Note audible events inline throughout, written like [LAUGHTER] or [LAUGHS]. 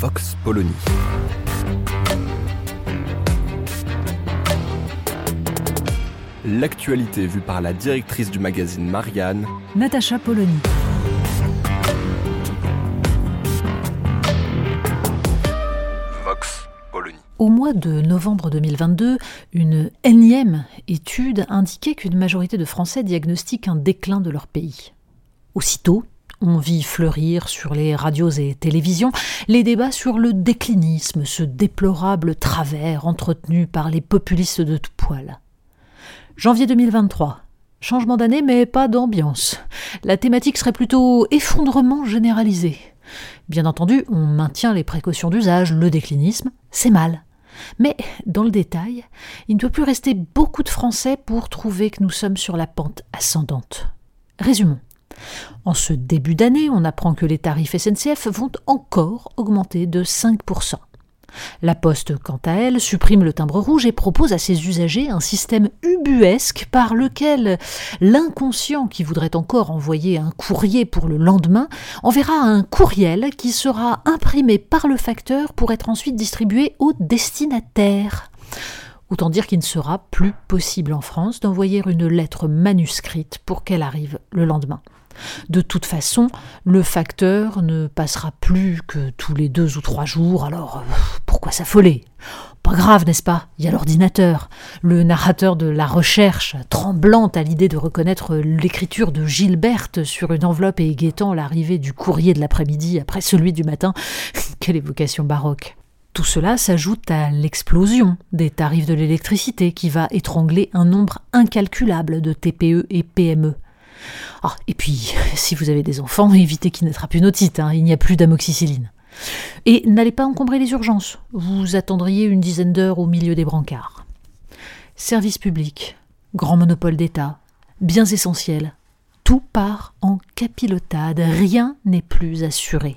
Vox Polony. L'actualité vue par la directrice du magazine Marianne, Natacha Polony. Vox Polony. Au mois de novembre 2022, une énième étude indiquait qu'une majorité de Français diagnostiquent un déclin de leur pays. Aussitôt, on vit fleurir sur les radios et télévisions les débats sur le déclinisme, ce déplorable travers entretenu par les populistes de tout poil. Janvier 2023. Changement d'année, mais pas d'ambiance. La thématique serait plutôt effondrement généralisé. Bien entendu, on maintient les précautions d'usage, le déclinisme, c'est mal. Mais, dans le détail, il ne doit plus rester beaucoup de Français pour trouver que nous sommes sur la pente ascendante. Résumons. En ce début d'année, on apprend que les tarifs SNCF vont encore augmenter de 5%. La Poste, quant à elle, supprime le timbre rouge et propose à ses usagers un système ubuesque par lequel l'inconscient qui voudrait encore envoyer un courrier pour le lendemain enverra un courriel qui sera imprimé par le facteur pour être ensuite distribué au destinataire. Autant dire qu'il ne sera plus possible en France d'envoyer une lettre manuscrite pour qu'elle arrive le lendemain. De toute façon, le facteur ne passera plus que tous les deux ou trois jours, alors euh, pourquoi s'affoler? Pas grave, n'est-ce pas? Il y a l'ordinateur. Le narrateur de la recherche, tremblante à l'idée de reconnaître l'écriture de Gilberte sur une enveloppe et guettant l'arrivée du courrier de l'après-midi après celui du matin. [LAUGHS] Quelle évocation baroque tout cela s'ajoute à l'explosion des tarifs de l'électricité qui va étrangler un nombre incalculable de TPE et PME. Ah, et puis, [LAUGHS] si vous avez des enfants, [LAUGHS] évitez qu'ils n'attrapent une otite, hein, il n'y a plus d'amoxicilline. Et n'allez pas encombrer les urgences, vous attendriez une dizaine d'heures au milieu des brancards. Service public, grand monopole d'État, biens essentiels, tout part en capilotade, rien n'est plus assuré.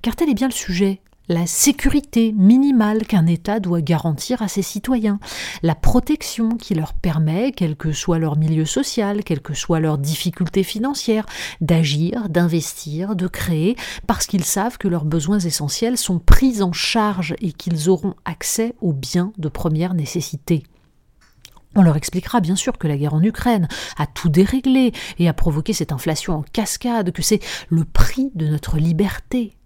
Car tel est bien le sujet la sécurité minimale qu'un État doit garantir à ses citoyens, la protection qui leur permet, quel que soit leur milieu social, quelles que soient leurs difficultés financières, d'agir, d'investir, de créer, parce qu'ils savent que leurs besoins essentiels sont pris en charge et qu'ils auront accès aux biens de première nécessité. On leur expliquera bien sûr que la guerre en Ukraine a tout déréglé et a provoqué cette inflation en cascade, que c'est le prix de notre liberté.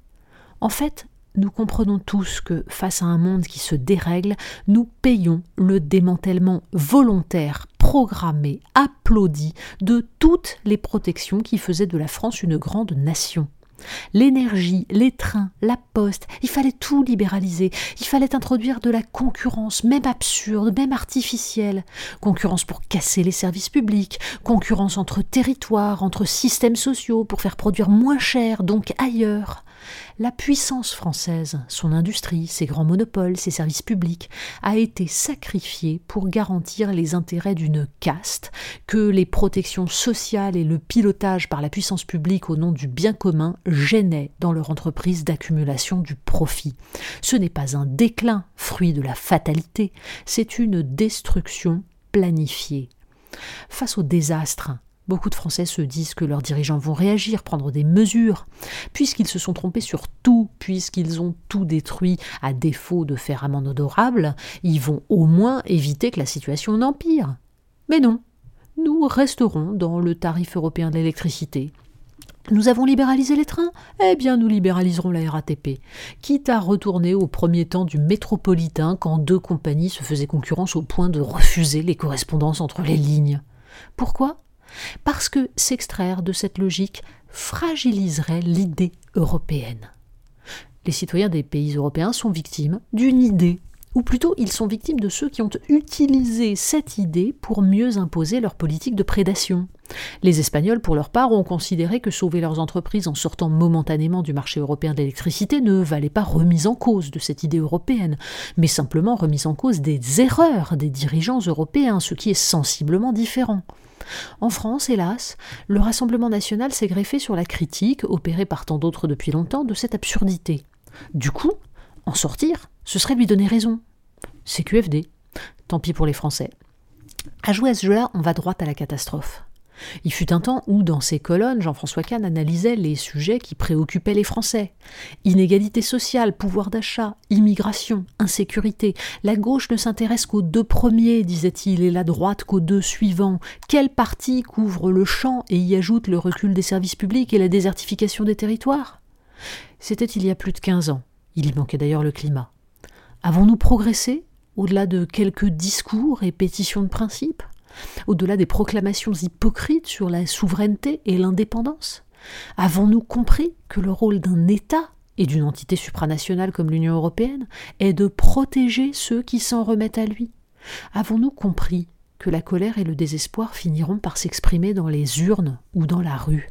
En fait, nous comprenons tous que face à un monde qui se dérègle, nous payons le démantèlement volontaire, programmé, applaudi de toutes les protections qui faisaient de la France une grande nation. L'énergie, les trains, la poste, il fallait tout libéraliser, il fallait introduire de la concurrence, même absurde, même artificielle. Concurrence pour casser les services publics, concurrence entre territoires, entre systèmes sociaux, pour faire produire moins cher, donc ailleurs. La puissance française, son industrie, ses grands monopoles, ses services publics, a été sacrifiée pour garantir les intérêts d'une caste que les protections sociales et le pilotage par la puissance publique au nom du bien commun gênaient dans leur entreprise d'accumulation du profit. Ce n'est pas un déclin, fruit de la fatalité, c'est une destruction planifiée. Face au désastre Beaucoup de Français se disent que leurs dirigeants vont réagir, prendre des mesures, puisqu'ils se sont trompés sur tout, puisqu'ils ont tout détruit à défaut de faire amende odorable, ils vont au moins éviter que la situation n'empire. Mais non, nous resterons dans le tarif européen de l'électricité. Nous avons libéralisé les trains? Eh bien, nous libéraliserons la RATP, quitte à retourner au premier temps du métropolitain quand deux compagnies se faisaient concurrence au point de refuser les correspondances entre les lignes. Pourquoi? Parce que s'extraire de cette logique fragiliserait l'idée européenne. Les citoyens des pays européens sont victimes d'une idée ou plutôt ils sont victimes de ceux qui ont utilisé cette idée pour mieux imposer leur politique de prédation. Les Espagnols, pour leur part, ont considéré que sauver leurs entreprises en sortant momentanément du marché européen de l'électricité ne valait pas remise en cause de cette idée européenne, mais simplement remise en cause des erreurs des dirigeants européens, ce qui est sensiblement différent. En France, hélas, le Rassemblement national s'est greffé sur la critique, opérée par tant d'autres depuis longtemps, de cette absurdité. Du coup, en sortir, ce serait lui donner raison. C'est QFD. Tant pis pour les Français. À jouer à ce jeu-là, on va droit à la catastrophe. Il fut un temps où, dans ses colonnes, Jean-François Kahn analysait les sujets qui préoccupaient les Français. Inégalité sociale, pouvoir d'achat, immigration, insécurité. La gauche ne s'intéresse qu'aux deux premiers, disait-il, et la droite qu'aux deux suivants. Quel parti couvre le champ et y ajoute le recul des services publics et la désertification des territoires? C'était il y a plus de quinze ans. Il y manquait d'ailleurs le climat. Avons-nous progressé au-delà de quelques discours et pétitions de principe? Au-delà des proclamations hypocrites sur la souveraineté et l'indépendance. Avons-nous compris que le rôle d'un État et d'une entité supranationale comme l'Union européenne est de protéger ceux qui s'en remettent à lui? Avons-nous compris que la colère et le désespoir finiront par s'exprimer dans les urnes ou dans la rue?